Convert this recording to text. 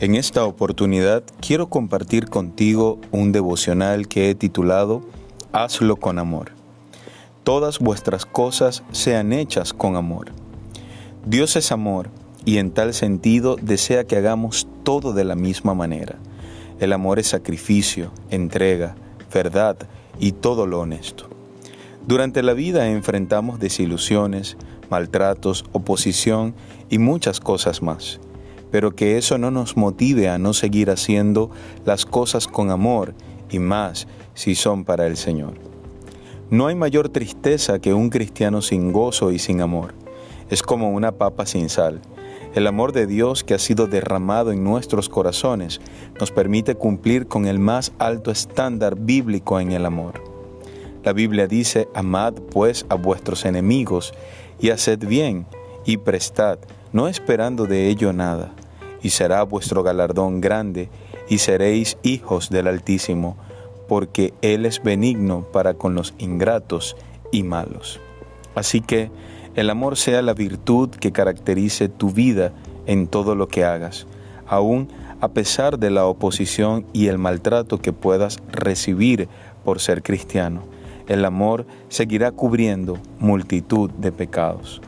En esta oportunidad quiero compartir contigo un devocional que he titulado Hazlo con amor. Todas vuestras cosas sean hechas con amor. Dios es amor y en tal sentido desea que hagamos todo de la misma manera. El amor es sacrificio, entrega, verdad y todo lo honesto. Durante la vida enfrentamos desilusiones, maltratos, oposición y muchas cosas más pero que eso no nos motive a no seguir haciendo las cosas con amor y más si son para el Señor. No hay mayor tristeza que un cristiano sin gozo y sin amor. Es como una papa sin sal. El amor de Dios que ha sido derramado en nuestros corazones nos permite cumplir con el más alto estándar bíblico en el amor. La Biblia dice, amad pues a vuestros enemigos y haced bien y prestad, no esperando de ello nada y será vuestro galardón grande, y seréis hijos del Altísimo, porque Él es benigno para con los ingratos y malos. Así que el amor sea la virtud que caracterice tu vida en todo lo que hagas, aun a pesar de la oposición y el maltrato que puedas recibir por ser cristiano. El amor seguirá cubriendo multitud de pecados.